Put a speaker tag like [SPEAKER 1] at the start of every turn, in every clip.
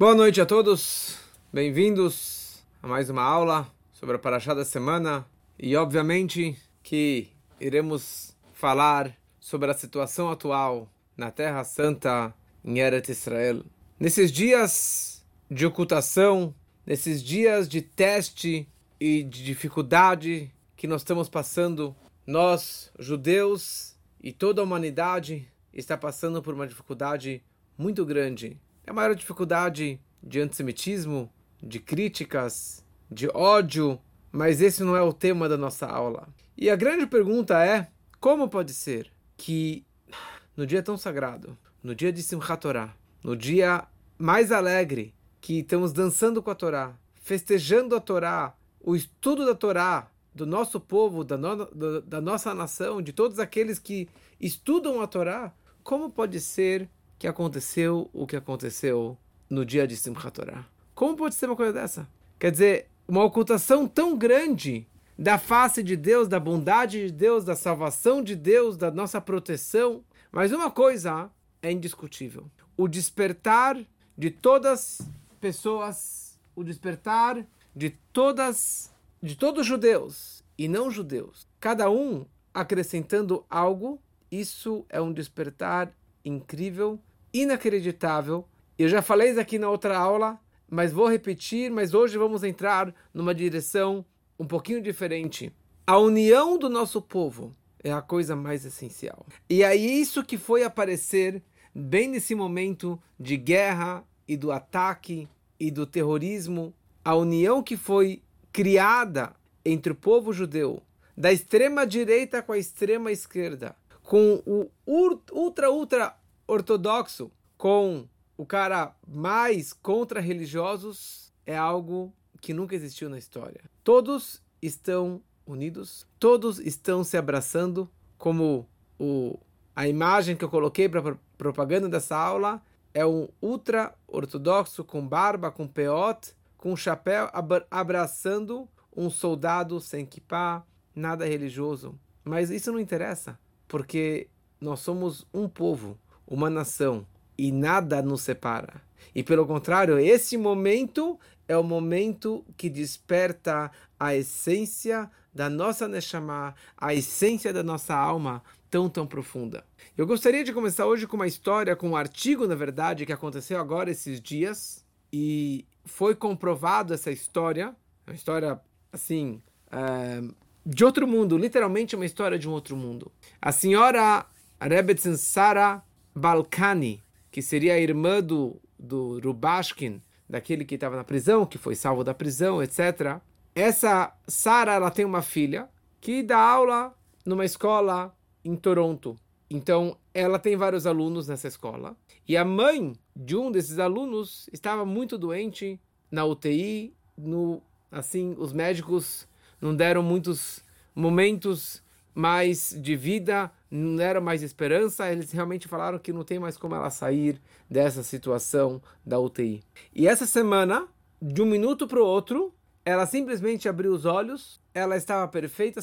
[SPEAKER 1] Boa noite a todos, bem-vindos a mais uma aula sobre a Paraxá da semana e, obviamente, que iremos falar sobre a situação atual na Terra Santa em Eretz Israel. Nesses dias de ocultação, nesses dias de teste e de dificuldade que nós estamos passando, nós, judeus e toda a humanidade está passando por uma dificuldade muito grande a maior dificuldade de antissemitismo, de críticas, de ódio, mas esse não é o tema da nossa aula. E a grande pergunta é: como pode ser que no dia tão sagrado, no dia de Simchat Torah, no dia mais alegre, que estamos dançando com a Torá, festejando a Torá, o estudo da Torá, do nosso povo, da, no, da nossa nação, de todos aqueles que estudam a Torá, como pode ser que aconteceu o que aconteceu no dia de Simchat Torah. Como pode ser uma coisa dessa? Quer dizer, uma ocultação tão grande da face de Deus, da bondade de Deus, da salvação de Deus, da nossa proteção. Mas uma coisa é indiscutível: o despertar de todas pessoas, o despertar de todas, de todos os judeus e não judeus, cada um acrescentando algo. Isso é um despertar incrível inacreditável. Eu já falei isso aqui na outra aula, mas vou repetir, mas hoje vamos entrar numa direção um pouquinho diferente. A união do nosso povo é a coisa mais essencial. E é isso que foi aparecer bem nesse momento de guerra e do ataque e do terrorismo, a união que foi criada entre o povo judeu, da extrema direita com a extrema esquerda, com o ultra ultra ortodoxo com o cara mais contra-religiosos é algo que nunca existiu na história. Todos estão unidos, todos estão se abraçando, como o, a imagem que eu coloquei para propaganda dessa aula é um ultra-ortodoxo com barba, com peote, com chapéu, abraçando um soldado sem kippah, nada religioso. Mas isso não interessa, porque nós somos um povo uma nação e nada nos separa. E pelo contrário, esse momento é o momento que desperta a essência da nossa Neshama, a essência da nossa alma tão, tão profunda. Eu gostaria de começar hoje com uma história, com um artigo, na verdade, que aconteceu agora esses dias e foi comprovado essa história, uma história, assim, é, de outro mundo, literalmente uma história de um outro mundo. A senhora Rebbetzin Sara Balkani, que seria a irmã do, do Rubashkin, daquele que estava na prisão, que foi salvo da prisão, etc. Essa Sara, ela tem uma filha que dá aula numa escola em Toronto. Então, ela tem vários alunos nessa escola. E a mãe de um desses alunos estava muito doente na UTI. No, assim, os médicos não deram muitos momentos mais de vida não era mais esperança, eles realmente falaram que não tem mais como ela sair dessa situação da UTI. E essa semana, de um minuto para o outro, ela simplesmente abriu os olhos, ela estava perfeita,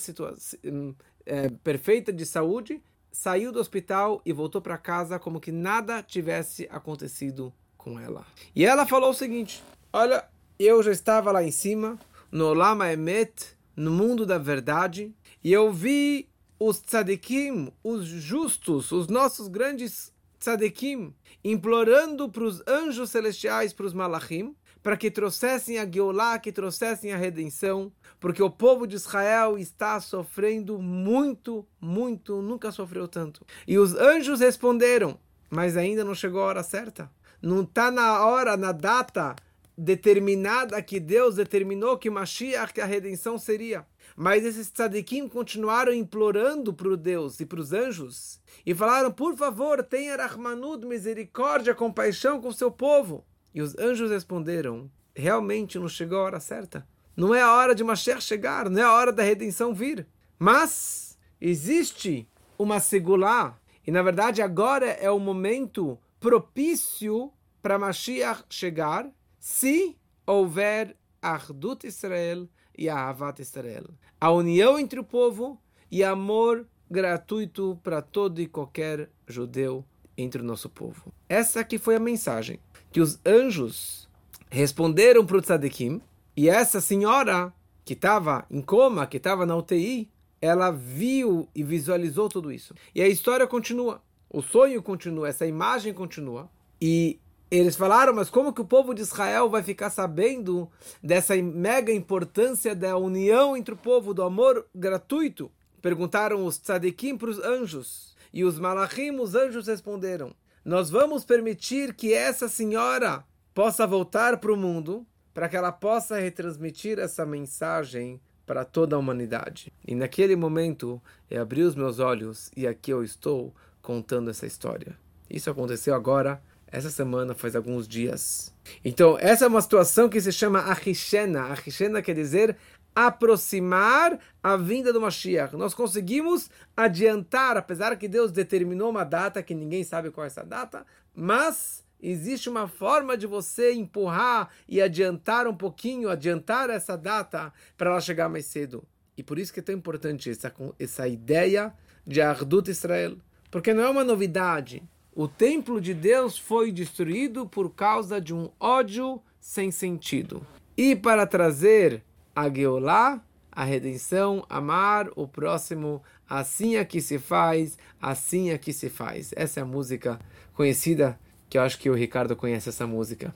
[SPEAKER 1] é, perfeita de saúde, saiu do hospital e voltou para casa como que nada tivesse acontecido com ela. E ela falou o seguinte: Olha, eu já estava lá em cima, no Lama Emet, no mundo da verdade, e eu vi os tzadikim, os justos, os nossos grandes tzadikim, implorando para os anjos celestiais, para os malachim, para que trouxessem a Geulah, que trouxessem a redenção, porque o povo de Israel está sofrendo muito, muito, nunca sofreu tanto. E os anjos responderam, mas ainda não chegou a hora certa. Não está na hora, na data determinada que Deus determinou que Mashiach, que a redenção seria. Mas esses tzadikim continuaram implorando para o Deus e para os anjos e falaram: por favor, tenha Rahmanud, misericórdia, compaixão com o seu povo. E os anjos responderam: realmente não chegou a hora certa. Não é a hora de Mashiach chegar, não é a hora da redenção vir. Mas existe uma segulá, e na verdade agora é o momento propício para Mashiach chegar, se houver Ardut Israel e a Avat Israel. A união entre o povo e amor gratuito para todo e qualquer judeu entre o nosso povo. Essa aqui foi a mensagem que os anjos responderam para o tzadikim, e essa senhora que estava em coma, que estava na UTI, ela viu e visualizou tudo isso. E a história continua, o sonho continua, essa imagem continua. E eles falaram, mas como que o povo de Israel vai ficar sabendo dessa mega importância da união entre o povo, do amor gratuito? Perguntaram os tzadikim para os anjos. E os malachim, os anjos responderam: Nós vamos permitir que essa senhora possa voltar para o mundo, para que ela possa retransmitir essa mensagem para toda a humanidade. E naquele momento eu abri os meus olhos e aqui eu estou contando essa história. Isso aconteceu agora, essa semana, faz alguns dias. Então, essa é uma situação que se chama Achishena. Achishena quer dizer aproximar a vinda do Mashiach. Nós conseguimos adiantar, apesar que Deus determinou uma data que ninguém sabe qual é essa data, mas existe uma forma de você empurrar e adiantar um pouquinho, adiantar essa data para ela chegar mais cedo. E por isso que é tão importante essa, essa ideia de Ardut Israel. Porque não é uma novidade. O templo de Deus foi destruído por causa de um ódio sem sentido. E para trazer a Geolá, a redenção, amar o próximo, assim é que se faz, assim é que se faz. Essa é a música conhecida, que eu acho que o Ricardo conhece essa música.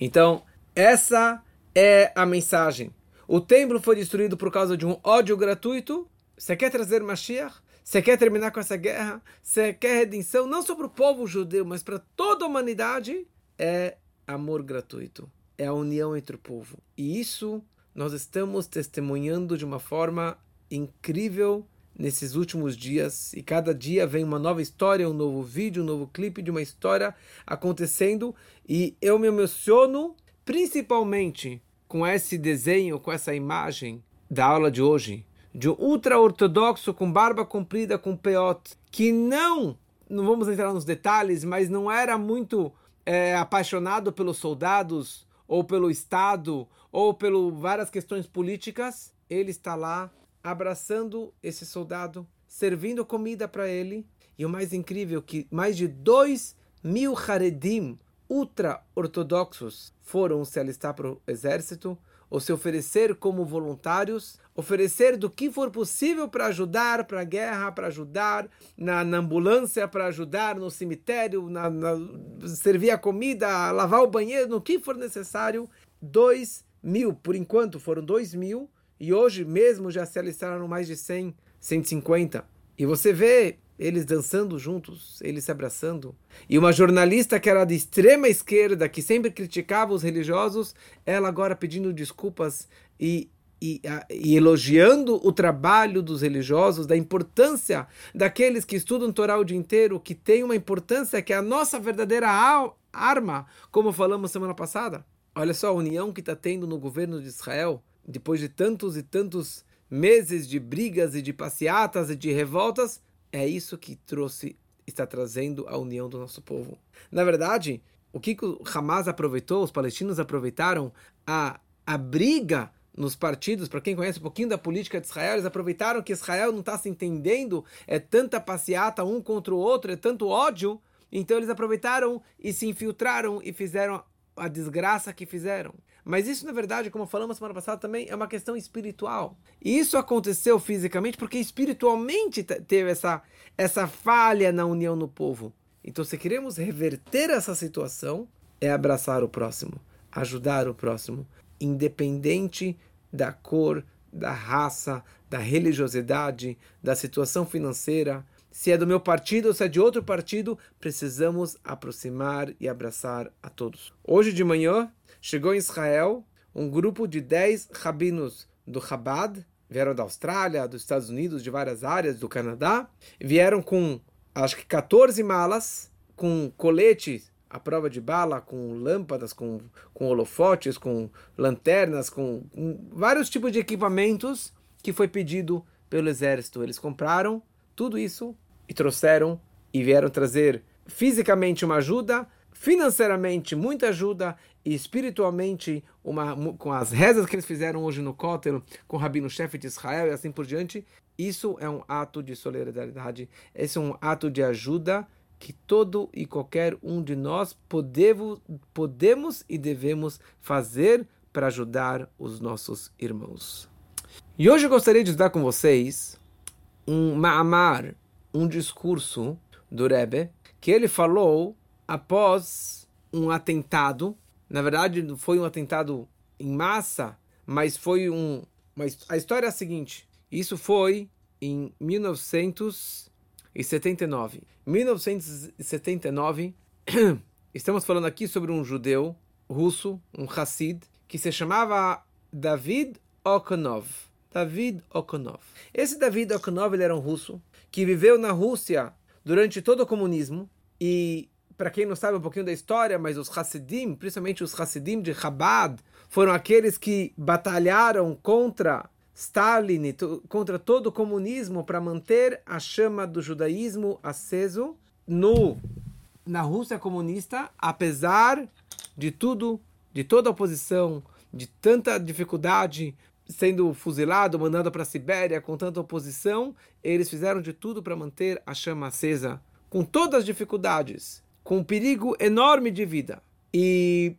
[SPEAKER 1] Então, essa é a mensagem. O templo foi destruído por causa de um ódio gratuito. Você quer trazer Mashiach? Você quer terminar com essa guerra? Você quer redenção não só para o povo judeu, mas para toda a humanidade? É amor gratuito. É a união entre o povo. E isso nós estamos testemunhando de uma forma incrível nesses últimos dias e cada dia vem uma nova história, um novo vídeo, um novo clipe de uma história acontecendo e eu me emociono principalmente com esse desenho, com essa imagem da aula de hoje de ultra-ortodoxo com barba comprida com peote que não, não vamos entrar nos detalhes, mas não era muito é, apaixonado pelos soldados ou pelo Estado ou pelo várias questões políticas, ele está lá abraçando esse soldado, servindo comida para ele. E o mais incrível é que mais de dois mil Haredim ultra-ortodoxos foram se alistar para o exército ou se oferecer como voluntários, oferecer do que for possível para ajudar para a guerra, para ajudar na, na ambulância, para ajudar no cemitério, na, na, servir a comida, lavar o banheiro, no que for necessário. Dois mil, por enquanto foram dois mil, e hoje mesmo já se alistaram mais de 100, 150. E você vê eles dançando juntos, eles se abraçando. E uma jornalista que era de extrema esquerda, que sempre criticava os religiosos, ela agora pedindo desculpas e, e, e elogiando o trabalho dos religiosos, da importância daqueles que estudam Torá o dia inteiro, que tem uma importância que é a nossa verdadeira arma, como falamos semana passada. Olha só a união que está tendo no governo de Israel, depois de tantos e tantos meses de brigas e de passeatas e de revoltas, é isso que trouxe, está trazendo a união do nosso povo. Na verdade, o que o Hamas aproveitou, os palestinos aproveitaram a, a briga nos partidos, para quem conhece um pouquinho da política de Israel, eles aproveitaram que Israel não está se entendendo, é tanta passeata um contra o outro, é tanto ódio, então eles aproveitaram e se infiltraram e fizeram a desgraça que fizeram. Mas isso, na verdade, como falamos semana passada, também é uma questão espiritual. E isso aconteceu fisicamente porque espiritualmente teve essa, essa falha na união no povo. Então, se queremos reverter essa situação, é abraçar o próximo, ajudar o próximo, independente da cor, da raça, da religiosidade, da situação financeira. Se é do meu partido ou se é de outro partido, precisamos aproximar e abraçar a todos. Hoje de manhã, chegou em Israel um grupo de 10 rabinos do Chabad, vieram da Austrália, dos Estados Unidos, de várias áreas, do Canadá, vieram com acho que 14 malas, com coletes à prova de bala, com lâmpadas, com, com holofotes, com lanternas, com, com vários tipos de equipamentos que foi pedido pelo exército. Eles compraram tudo isso e trouxeram e vieram trazer fisicamente uma ajuda, financeiramente muita ajuda e espiritualmente uma, com as rezas que eles fizeram hoje no Kotel, com o rabino-chefe de Israel e assim por diante. Isso é um ato de solidariedade, esse é um ato de ajuda que todo e qualquer um de nós podemos, podemos e devemos fazer para ajudar os nossos irmãos. E hoje eu gostaria de dar com vocês um ma'amar, um discurso do Rebbe, que ele falou após um atentado. Na verdade, foi um atentado em massa, mas foi um. Mas a história é a seguinte: isso foi em 1979. 1979, estamos falando aqui sobre um judeu russo, um Hassid, que se chamava David Okonov. David Okonov. Esse David Okonov ele era um russo que viveu na Rússia durante todo o comunismo e para quem não sabe um pouquinho da história, mas os Hassidim, principalmente os Hassidim de Chabad, foram aqueles que batalharam contra Stalin, contra todo o comunismo para manter a chama do judaísmo aceso no na Rússia comunista, apesar de tudo, de toda a oposição, de tanta dificuldade, sendo fuzilado, mandado para a Sibéria com tanta oposição, eles fizeram de tudo para manter a chama acesa, com todas as dificuldades, com um perigo enorme de vida. E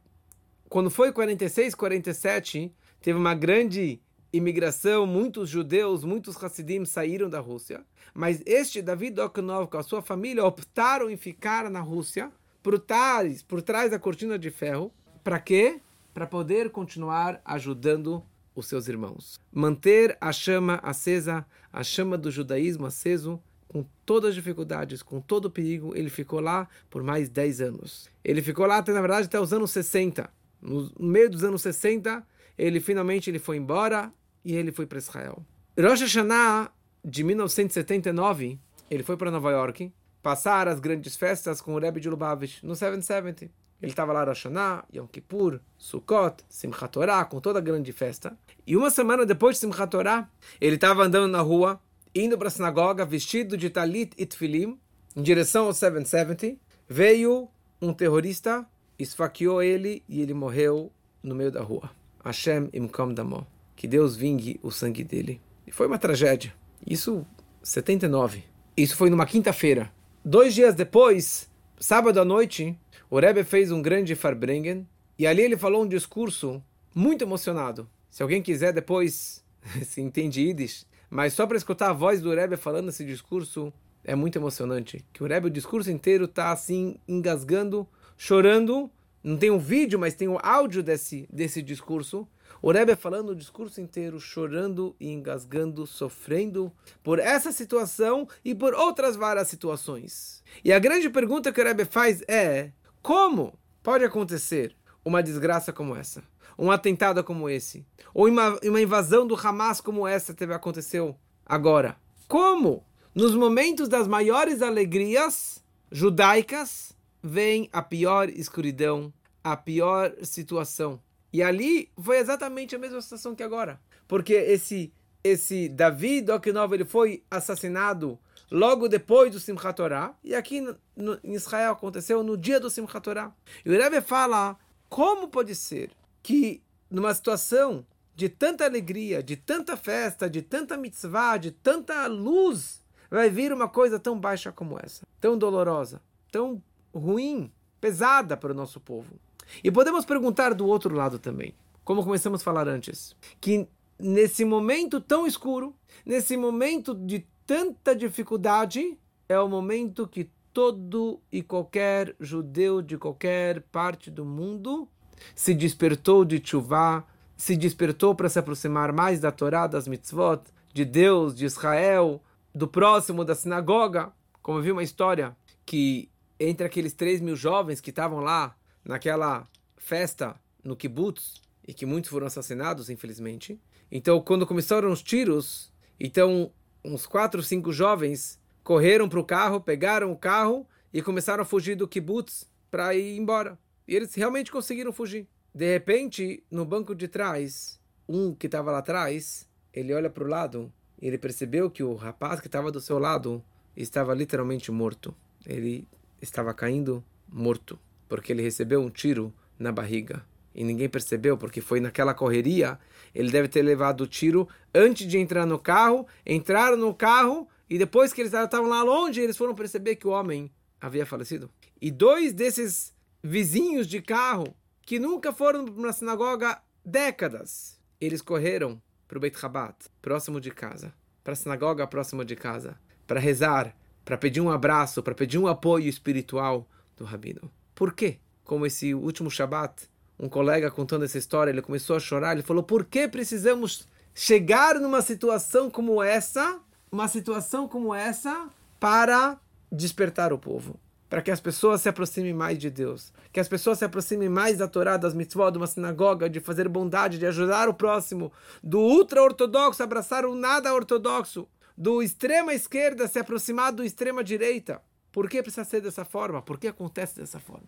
[SPEAKER 1] quando foi 46, 47, teve uma grande imigração, muitos judeus, muitos Hassidim saíram da Rússia. Mas este David Oknov com a sua família optaram em ficar na Rússia por trás, por trás da cortina de ferro. Para quê? Para poder continuar ajudando os seus irmãos. Manter a chama acesa, a chama do judaísmo aceso, com todas as dificuldades, com todo o perigo, ele ficou lá por mais 10 anos. Ele ficou lá, até, na verdade, até os anos 60. No meio dos anos 60, ele finalmente ele foi embora e ele foi para Israel. Rosh Hashanah de 1979, ele foi para Nova York passar as grandes festas com o Rebbe de Lubavitch no 770. Ele estava lá Rosh Hashanah, Yom Kippur, Sukkot, Simchat Torah, com toda a grande festa. E uma semana depois de Simchat Torah, ele estava andando na rua, indo para a sinagoga, vestido de talit e tfilim, em direção ao 770. Veio um terrorista, esfaqueou ele e ele morreu no meio da rua. Hashem imkom damo que Deus vingue o sangue dele. E foi uma tragédia. Isso, 79. Isso foi numa quinta-feira. Dois dias depois, sábado à noite, o Rebbe fez um grande Farbrengen e ali ele falou um discurso muito emocionado. Se alguém quiser depois, se entende Yiddish, mas só para escutar a voz do Rebbe falando esse discurso é muito emocionante. Que o Rebbe, o discurso inteiro está assim, engasgando, chorando. Não tem um vídeo, mas tem o áudio desse, desse discurso. O Rebbe falando o discurso inteiro, chorando e engasgando, sofrendo por essa situação e por outras várias situações. E a grande pergunta que o Rebbe faz é: como pode acontecer uma desgraça como essa? Um atentado como esse? Ou uma, uma invasão do Hamas como essa teve aconteceu agora? Como, nos momentos das maiores alegrias judaicas, vem a pior escuridão, a pior situação? E ali foi exatamente a mesma situação que agora. Porque esse esse Davi Oknov ele foi assassinado logo depois do Simchat Torah. E aqui no, em Israel aconteceu no dia do Simchat Torah. E o Rebbe fala como pode ser que numa situação de tanta alegria, de tanta festa, de tanta mitzvah, de tanta luz, vai vir uma coisa tão baixa como essa, tão dolorosa, tão ruim, pesada para o nosso povo. E podemos perguntar do outro lado também, como começamos a falar antes, que nesse momento tão escuro, nesse momento de tanta dificuldade, é o momento que todo e qualquer judeu de qualquer parte do mundo se despertou de chuvá, se despertou para se aproximar mais da Torá, das mitzvot, de Deus, de Israel, do próximo, da sinagoga. Como eu vi uma história que entre aqueles 3 mil jovens que estavam lá naquela festa no kibbutz e que muitos foram assassinados, infelizmente. Então, quando começaram os tiros, então uns quatro, cinco jovens correram para o carro, pegaram o carro e começaram a fugir do kibbutz para ir embora. E eles realmente conseguiram fugir. De repente, no banco de trás, um que estava lá atrás, ele olha para o lado e ele percebeu que o rapaz que estava do seu lado estava literalmente morto. Ele estava caindo morto porque ele recebeu um tiro na barriga. E ninguém percebeu, porque foi naquela correria. Ele deve ter levado o tiro antes de entrar no carro. Entraram no carro e depois que eles estavam lá longe, eles foram perceber que o homem havia falecido. E dois desses vizinhos de carro que nunca foram uma sinagoga décadas, eles correram para o Beit Rabat, próximo de casa, para a sinagoga próximo de casa, para rezar, para pedir um abraço, para pedir um apoio espiritual do rabino. Por quê? Como esse último Shabat, um colega contando essa história, ele começou a chorar, ele falou: "Por que precisamos chegar numa situação como essa, uma situação como essa para despertar o povo?" para que as pessoas se aproximem mais de Deus, que as pessoas se aproximem mais da Torá, das mitzvot, de uma sinagoga, de fazer bondade, de ajudar o próximo, do ultra-ortodoxo abraçar o nada ortodoxo, do extrema esquerda se aproximar do extrema direita. Por que precisa ser dessa forma? Por que acontece dessa forma?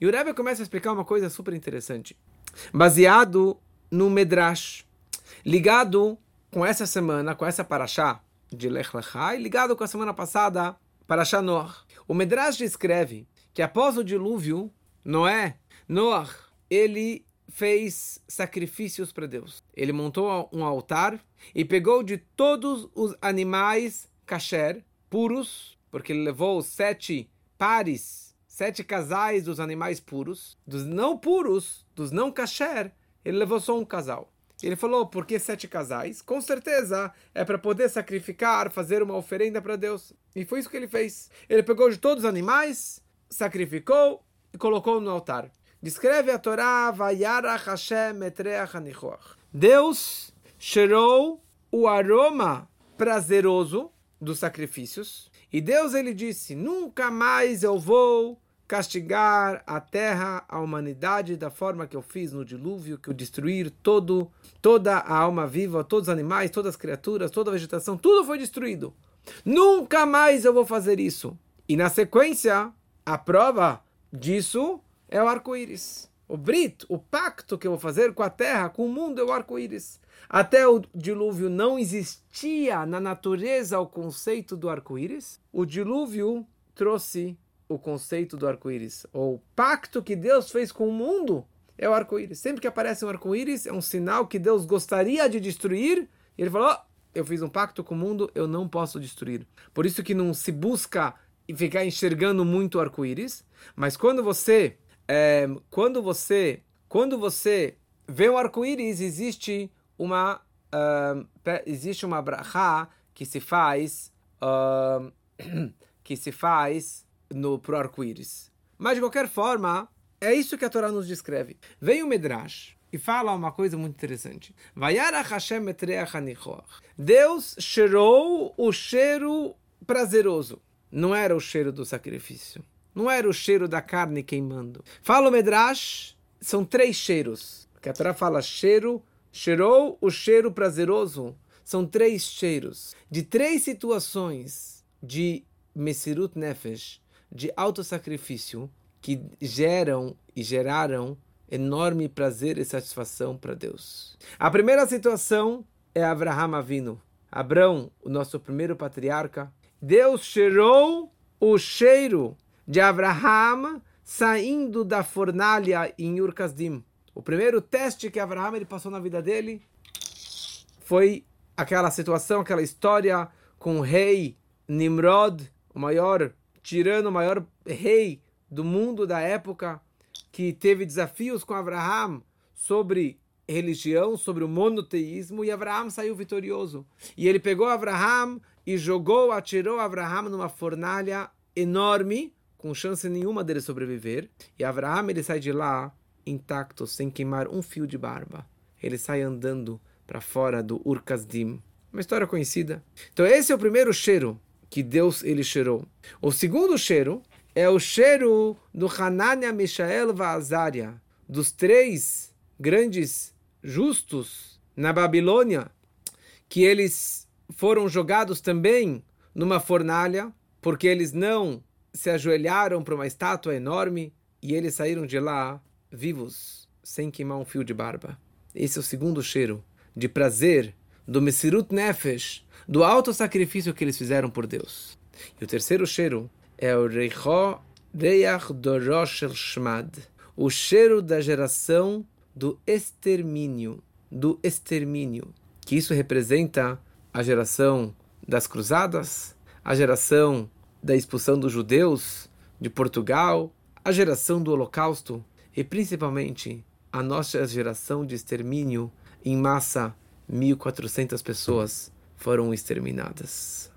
[SPEAKER 1] E o Rebbe começa a explicar uma coisa super interessante, baseado no Medrash, ligado com essa semana, com essa paraxá de Lech Lechai, ligado com a semana passada, paraxá Noach. O Medrash descreve que após o dilúvio, Noé, Noah, ele fez sacrifícios para Deus. Ele montou um altar e pegou de todos os animais kasher, puros, porque ele levou sete pares, sete casais dos animais puros, dos não puros, dos não kasher, ele levou só um casal. Ele falou, por que sete casais? Com certeza é para poder sacrificar, fazer uma oferenda para Deus. E foi isso que ele fez. Ele pegou de todos os animais, sacrificou e colocou no altar. Descreve a Torá, Hashem Deus cheirou o aroma prazeroso dos sacrifícios. E Deus ele disse: Nunca mais eu vou castigar a terra, a humanidade da forma que eu fiz no dilúvio, que eu destruir todo, toda a alma viva, todos os animais, todas as criaturas, toda a vegetação, tudo foi destruído. Nunca mais eu vou fazer isso. E na sequência, a prova disso é o arco-íris. O brit, o pacto que eu vou fazer com a terra, com o mundo, é o arco-íris. Até o dilúvio não existia na natureza o conceito do arco-íris. O dilúvio trouxe o conceito do arco-íris, ou o pacto que Deus fez com o mundo, é o arco-íris. Sempre que aparece um arco-íris, é um sinal que Deus gostaria de destruir, e ele falou: oh, eu fiz um pacto com o mundo, eu não posso destruir. Por isso que não se busca ficar enxergando muito o arco-íris, mas quando você, é, quando você, quando você vê o arco-íris, existe uma, uh, existe uma brachá que se faz, uh, que se faz no pro arco-íris. Mas de qualquer forma, é isso que a Torá nos descreve. Vem o Medrash e fala uma coisa muito interessante. Deus cheirou o cheiro prazeroso. Não era o cheiro do sacrifício. Não era o cheiro da carne queimando. Fala o Medrash, são três cheiros. Que a Torá fala cheiro, cheirou o cheiro prazeroso. São três cheiros. De três situações de Mesirut Nefesh, de autossacrifício que geram e geraram enorme prazer e satisfação para Deus. A primeira situação é Abraham Avino. Abrão, o nosso primeiro patriarca, Deus cheirou o cheiro de Abraham saindo da fornalha em Ur-Kasdim. O primeiro teste que Abraham ele passou na vida dele foi aquela situação, aquela história com o rei Nimrod, o maior tirano, o maior rei do mundo da época, que teve desafios com Abraham sobre religião, sobre o monoteísmo, e Abraham saiu vitorioso. E ele pegou Abraham e jogou, atirou Abraham numa fornalha enorme, com chance nenhuma dele sobreviver. E Abraham ele sai de lá intacto, sem queimar um fio de barba. Ele sai andando para fora do Urkazdim. Uma história conhecida. Então esse é o primeiro cheiro que Deus ele cheirou. O segundo cheiro é o cheiro do Hanania, Mishael e Azaria, dos três grandes justos na Babilônia, que eles foram jogados também numa fornalha, porque eles não se ajoelharam para uma estátua enorme e eles saíram de lá vivos, sem queimar um fio de barba. Esse é o segundo cheiro de prazer do Mesirut Nefesh, do alto sacrifício que eles fizeram por Deus. E o terceiro cheiro é o Reicho Reach Dorosh Shmad, o cheiro da geração do extermínio, do extermínio, que isso representa a geração das cruzadas, a geração da expulsão dos judeus de Portugal, a geração do Holocausto e principalmente a nossa geração de extermínio em massa, 1.400 pessoas foram exterminadas.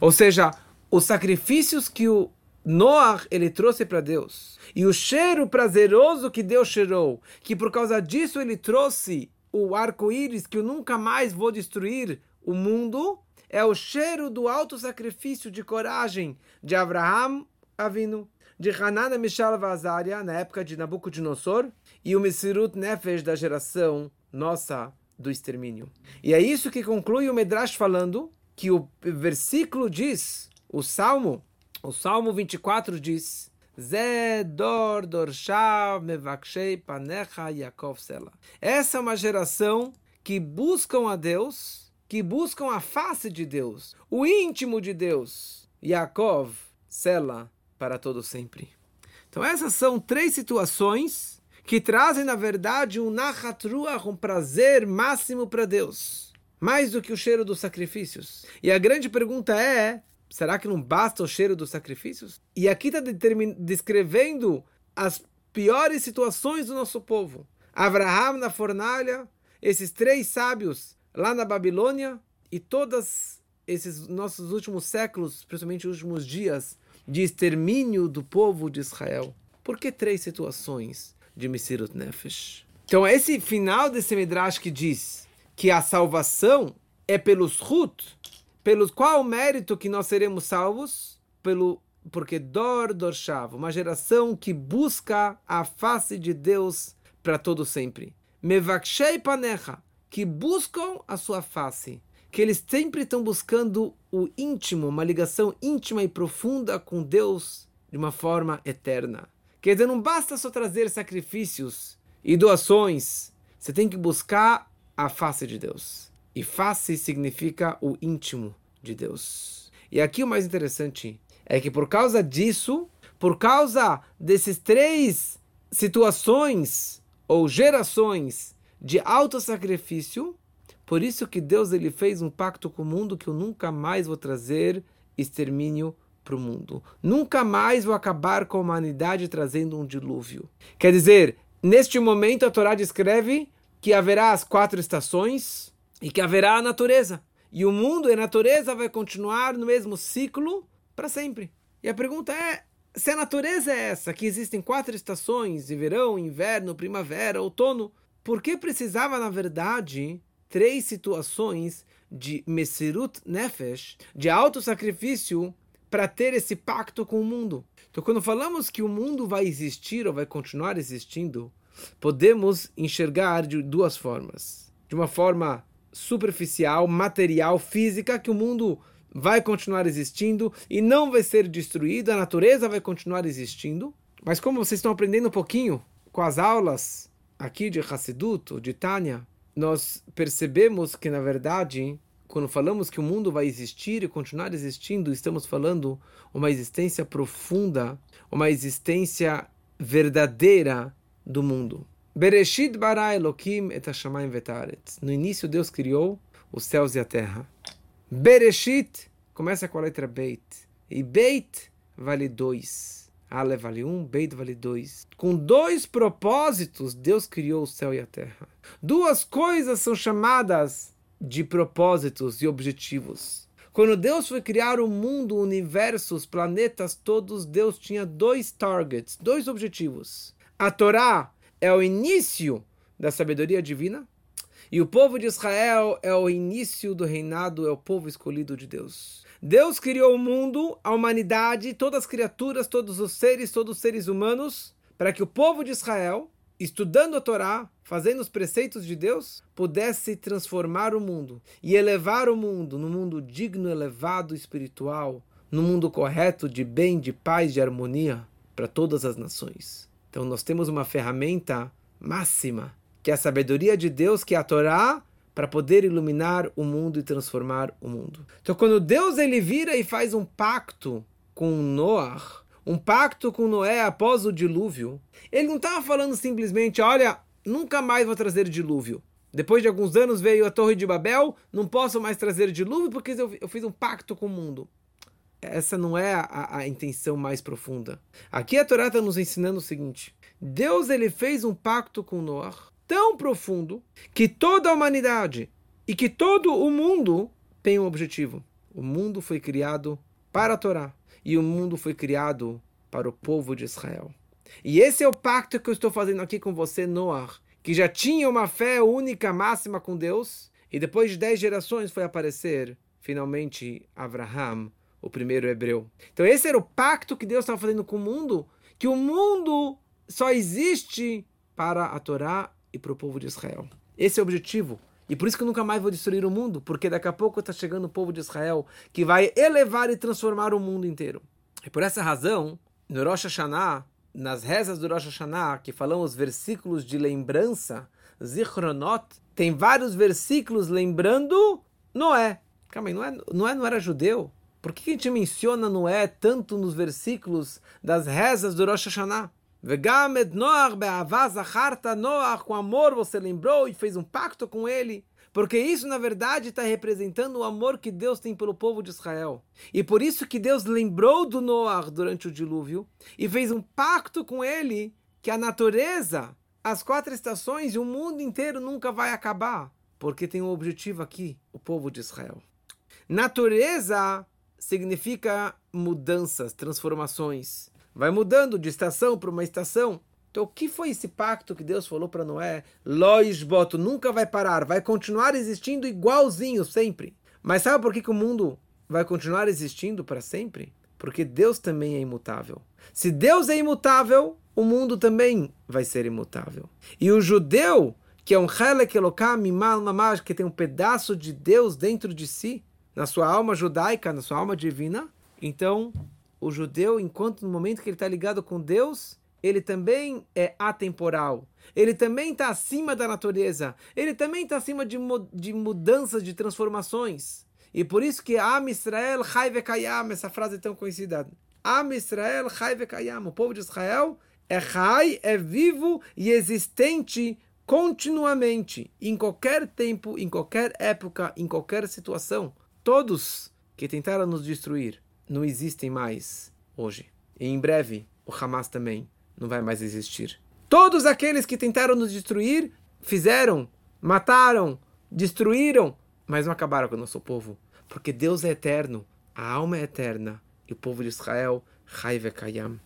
[SPEAKER 1] Ou seja, os sacrifícios que o Noah ele trouxe para Deus e o cheiro prazeroso que Deus cheirou, que por causa disso ele trouxe o arco-íris que eu nunca mais vou destruir o mundo, é o cheiro do alto sacrifício de coragem de Abraham Avinu, de Hanana Mishal Vazaria, na época de Nabucodonosor, e o Mesirut Nefesh da geração nossa do extermínio. E é isso que conclui o Medrash falando que o versículo diz, o Salmo, o Salmo 24 diz: Zedor Dorshav Mevakshei Panecha Yaakov Sela. Essa é uma geração que buscam a Deus, que buscam a face de Deus, o íntimo de Deus. Yaakov Sela para todo sempre. Então essas são três situações que trazem na verdade um nachatruach, um prazer máximo para Deus, mais do que o cheiro dos sacrifícios. E a grande pergunta é Será que não basta o cheiro dos sacrifícios? E aqui está descrevendo as piores situações do nosso povo. Abraham na fornalha, esses três sábios lá na Babilônia e todos esses nossos últimos séculos, principalmente os últimos dias, de extermínio do povo de Israel. Por que três situações de Mesirut Nefesh? Então, esse final desse Midrash que diz que a salvação é pelos Hut, pelo qual mérito que nós seremos salvos? Pelo porque Dor Dorshav, uma geração que busca a face de Deus para todo sempre. Mevakshei Panecha, que buscam a sua face, que eles sempre estão buscando o íntimo, uma ligação íntima e profunda com Deus de uma forma eterna. Quer dizer, não basta só trazer sacrifícios e doações, você tem que buscar a face de Deus. E face significa o íntimo de Deus. E aqui o mais interessante é que por causa disso, por causa desses três situações ou gerações de alto sacrifício, por isso que Deus ele fez um pacto com o mundo que eu nunca mais vou trazer extermínio para o mundo. Nunca mais vou acabar com a humanidade trazendo um dilúvio. Quer dizer, neste momento a Torá descreve que haverá as quatro estações, e que haverá a natureza. E o mundo e a natureza vai continuar no mesmo ciclo para sempre. E a pergunta é: se a natureza é essa, que existem quatro estações, de verão, inverno, primavera, outono, por que precisava, na verdade, três situações de Mesirut Nefesh, de alto sacrifício, para ter esse pacto com o mundo? Então, quando falamos que o mundo vai existir ou vai continuar existindo, podemos enxergar de duas formas. De uma forma superficial, material, física, que o mundo vai continuar existindo e não vai ser destruído, a natureza vai continuar existindo. Mas como vocês estão aprendendo um pouquinho com as aulas aqui de Hassidut, de Tânia, nós percebemos que, na verdade, quando falamos que o mundo vai existir e continuar existindo, estamos falando uma existência profunda, uma existência verdadeira do mundo. Bereshit bara Elokim et hashamayim vetaret. No início Deus criou os céus e a terra. Bereshit começa com a letra Beit. E Beit vale dois. Ale vale um, Beit vale dois. Com dois propósitos, Deus criou o céu e a terra. Duas coisas são chamadas de propósitos e objetivos. Quando Deus foi criar o mundo, o universo, os planetas todos, Deus tinha dois targets, dois objetivos. A Torá é o início da sabedoria divina, e o povo de Israel é o início do reinado, é o povo escolhido de Deus. Deus criou o mundo, a humanidade, todas as criaturas, todos os seres, todos os seres humanos, para que o povo de Israel, estudando a Torá, fazendo os preceitos de Deus, pudesse transformar o mundo e elevar o mundo no mundo digno, elevado, espiritual, no mundo correto de bem, de paz, de harmonia para todas as nações. Então nós temos uma ferramenta máxima, que é a sabedoria de Deus, que é a Torá, para poder iluminar o mundo e transformar o mundo. Então quando Deus ele vira e faz um pacto com Noé, um pacto com Noé após o dilúvio, ele não estava falando simplesmente, olha, nunca mais vou trazer dilúvio. Depois de alguns anos veio a Torre de Babel, não posso mais trazer dilúvio porque eu, eu fiz um pacto com o mundo. essa não é a, a intenção mais profunda. Aqui a Torá está nos ensinando o seguinte: Deus ele fez um pacto com Noé tão profundo que toda a humanidade e que todo o mundo tem um objetivo. O mundo foi criado para a Torá e o mundo foi criado para o povo de Israel. E esse é o pacto que eu estou fazendo aqui com você, Noah, que já tinha uma fé única, máxima com Deus, e depois de dez gerações foi aparecer, finalmente, Abraham, o primeiro hebreu. Então esse era o pacto que Deus estava fazendo com o mundo, que o mundo só existe para a Torá e para o povo de Israel. Esse é o objetivo. E por isso que eu nunca mais vou destruir o mundo, porque daqui a pouco está chegando o povo de Israel que vai elevar e transformar o mundo inteiro. E por essa razão, no Rosh Hashanah, nas rezas do Rosh Hashanah, que falam os versículos de lembrança, Zichronot, tem vários versículos lembrando Noé. Calma aí, Noé, Noé não era judeu? Por que a gente menciona Noé tanto nos versículos das rezas do Rosh Hashanah? Vegamed Noach be'avaz acharta Noach, com amor você lembrou e fez um pacto com ele. Porque isso, na verdade, está representando o amor que Deus tem pelo povo de Israel. E por isso que Deus lembrou do Noah durante o dilúvio e fez um pacto com ele que a natureza, as quatro estações e o mundo inteiro nunca vai acabar. Porque tem um objetivo aqui, o povo de Israel. Natureza significa mudanças, transformações. Vai mudando de estação para uma estação. Então, o que foi esse pacto que Deus falou para Noé? Lois boto, nunca vai parar, vai continuar existindo igualzinho sempre. Mas sabe por que, que o mundo vai continuar existindo para sempre? Porque Deus também é imutável. Se Deus é imutável, o mundo também vai ser imutável. E o judeu, que é um Mamash, que tem um pedaço de Deus dentro de si, na sua alma judaica, na sua alma divina, então o judeu, enquanto no momento que ele está ligado com Deus, ele também é atemporal. Ele também está acima da natureza. Ele também está acima de, de mudanças, de transformações. E por isso que Am Israel Chai Vekayam, essa frase é tão conhecida. Am Israel Chai Vekayam, o povo de Israel é Chai, é vivo e existente continuamente, em qualquer tempo, em qualquer época, em qualquer situação. Todos que tentaram nos destruir não existem mais hoje. E em breve, o Hamas também não vai mais existir. Todos aqueles que tentaram nos destruir fizeram, mataram, destruíram, mas não acabaram com o nosso povo. Porque Deus é eterno, a alma é eterna e o povo de Israel, Haive Kayam.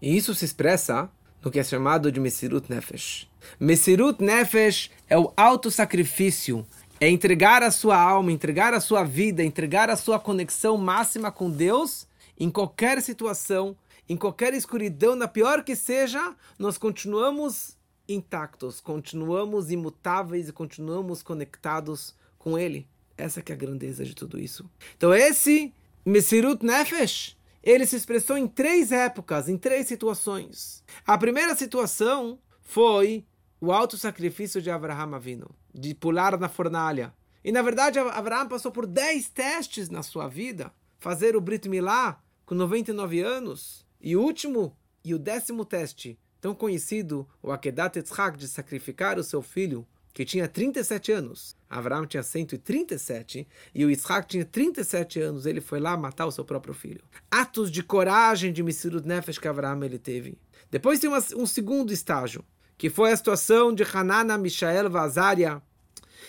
[SPEAKER 1] E isso se expressa no que é chamado de Mesirut Nefesh. Mesirut Nefesh é o auto-sacrifício, é entregar a sua alma, entregar a sua vida, entregar a sua conexão máxima com Deus em qualquer situação, em qualquer escuridão, na pior que seja, nós continuamos intactos, continuamos imutáveis e continuamos conectados com Ele. Essa que é a grandeza de tudo isso. Então esse Mesirut Nefesh, ele se expressou em três épocas, em três situações. A primeira situação foi o alto sacrifício de Abraham Avino, de pular na fornalha. E na verdade, Abraham passou por dez testes na sua vida. Fazer o Brit Milá com 99 anos, e o último e o décimo teste, tão conhecido, o Akedat Yitzhak, de sacrificar o seu filho, que tinha 37 anos. Abraão tinha 137 e o Yitzhak tinha 37 anos. Ele foi lá matar o seu próprio filho. Atos de coragem de Messirut Nefesh que Abraão ele teve. Depois tem uma, um segundo estágio, que foi a situação de Hanana, Mishael, Vazaria,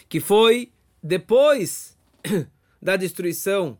[SPEAKER 1] que foi depois da destruição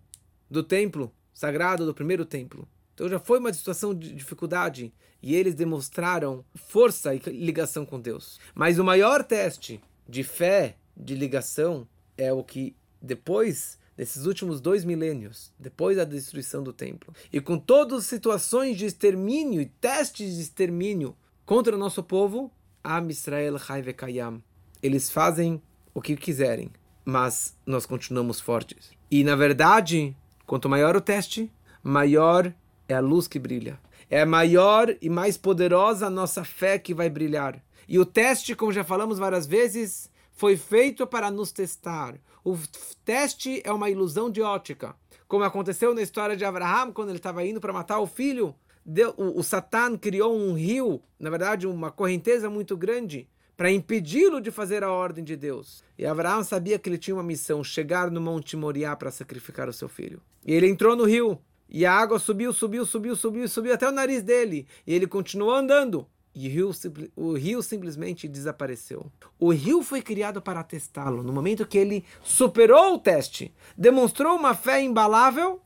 [SPEAKER 1] do templo sagrado, do primeiro templo. Então já foi uma situação de dificuldade e eles demonstraram força e ligação com Deus. Mas o maior teste de fé, de ligação, é o que depois desses últimos dois milênios, depois da destruição do templo, e com todas as situações de extermínio e testes de extermínio contra o nosso povo, Am Israel Kayam. Eles fazem o que quiserem, mas nós continuamos fortes. E na verdade, quanto maior o teste, maior é a luz que brilha. É maior e mais poderosa a nossa fé que vai brilhar. E o teste, como já falamos várias vezes, foi feito para nos testar. O teste é uma ilusão de ótica. Como aconteceu na história de Abraham, quando ele estava indo para matar o filho, deu, o, o criou um rio, na verdade, uma correnteza muito grande, para impedi-lo de fazer a ordem de Deus. E Abraão sabia que ele tinha uma missão, chegar no Monte Moriá para sacrificar o seu filho. E ele entrou no rio. E a água subiu, subiu, subiu, subiu, subiu até o nariz dele. E ele continuou andando. E o rio, o rio simplesmente desapareceu. O rio foi criado para testá-lo. No momento que ele superou o teste, demonstrou uma fé imbalável,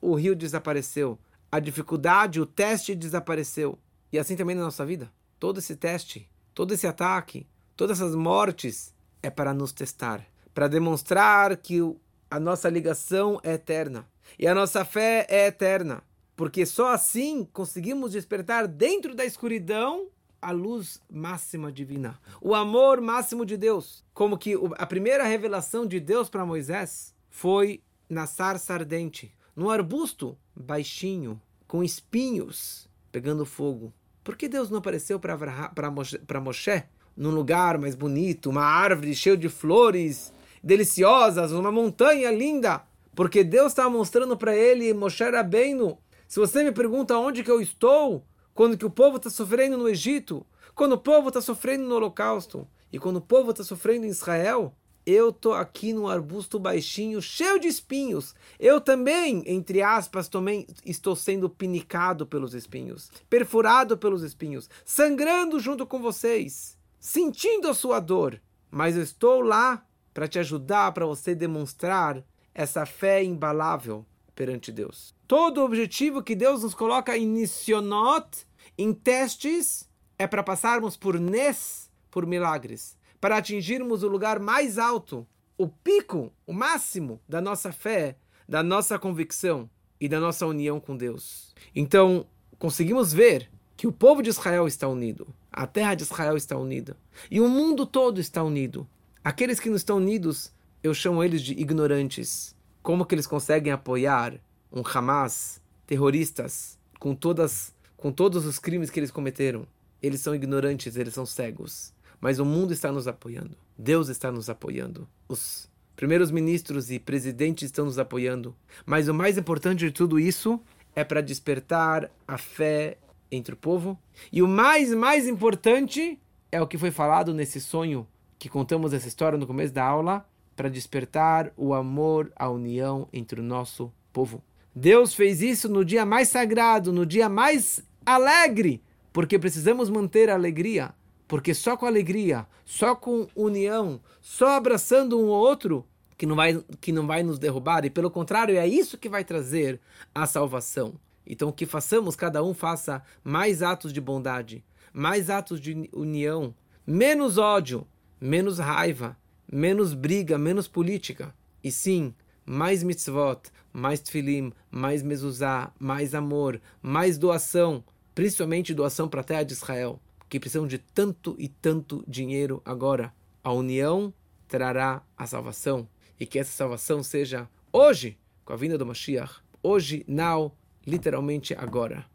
[SPEAKER 1] o rio desapareceu. A dificuldade, o teste desapareceu. E assim também na nossa vida. Todo esse teste, todo esse ataque, todas essas mortes é para nos testar, para demonstrar que a nossa ligação é eterna e a nossa fé é eterna, porque só assim conseguimos despertar dentro da escuridão a luz máxima divina, o amor máximo de Deus. Como que a primeira revelação de Deus para Moisés foi na sarça ardente, num arbusto baixinho, com espinhos, pegando fogo. Por que Deus não apareceu para Moshe, Moshe num lugar mais bonito, uma árvore cheia de flores deliciosas, uma montanha linda? Porque Deus estava mostrando para ele, Moshe Rabbeinu, se você me pergunta onde que eu estou, quando que o povo está sofrendo no Egito, quando o povo está sofrendo no Holocausto, e quando o povo está sofrendo em Israel, eu estou aqui num arbusto baixinho, cheio de espinhos. Eu também, entre aspas, também estou sendo pinicado pelos espinhos, perfurado pelos espinhos, sangrando junto com vocês, sentindo a sua dor. Mas eu estou lá para te ajudar, para você demonstrar essa fé imbalável perante Deus. Todo o objetivo que Deus nos coloca em Nissionot, em testes, é para passarmos por Nes, por milagres, para atingirmos o lugar mais alto, o pico, o máximo da nossa fé, da nossa convicção e da nossa união com Deus. Então, conseguimos ver que o povo de Israel está unido, a terra de Israel está unida e o mundo todo está unido. Aqueles que não estão unidos eu chamo eles de ignorantes. Como que eles conseguem apoiar um Hamas, terroristas, com todas com todos os crimes que eles cometeram? Eles são ignorantes, eles são cegos. Mas o mundo está nos apoiando. Deus está nos apoiando. Os primeiros ministros e presidentes estão nos apoiando. Mas o mais importante de tudo isso é para despertar a fé entre o povo. E o mais, mais importante é o que foi falado nesse sonho que contamos essa história no começo da aula, para despertar o amor, a união entre o nosso povo. Deus fez isso no dia mais sagrado, no dia mais alegre, porque precisamos manter a alegria, porque só com alegria, só com união, só abraçando um ao outro, que não vai, que não vai nos derrubar, e pelo contrário, é isso que vai trazer a salvação. Então, que façamos, cada um faça mais atos de bondade, mais atos de união, menos ódio, menos raiva, menos briga, menos política. E sim, mais mitzvot, mais tfilim, mais mezuzá, mais amor, mais doação, principalmente doação para a terra de Israel, que precisam de tanto e tanto dinheiro agora. A união trará a salvação. E que essa salvação seja hoje, com a vinda do Mashiach, hoje, now, literalmente agora.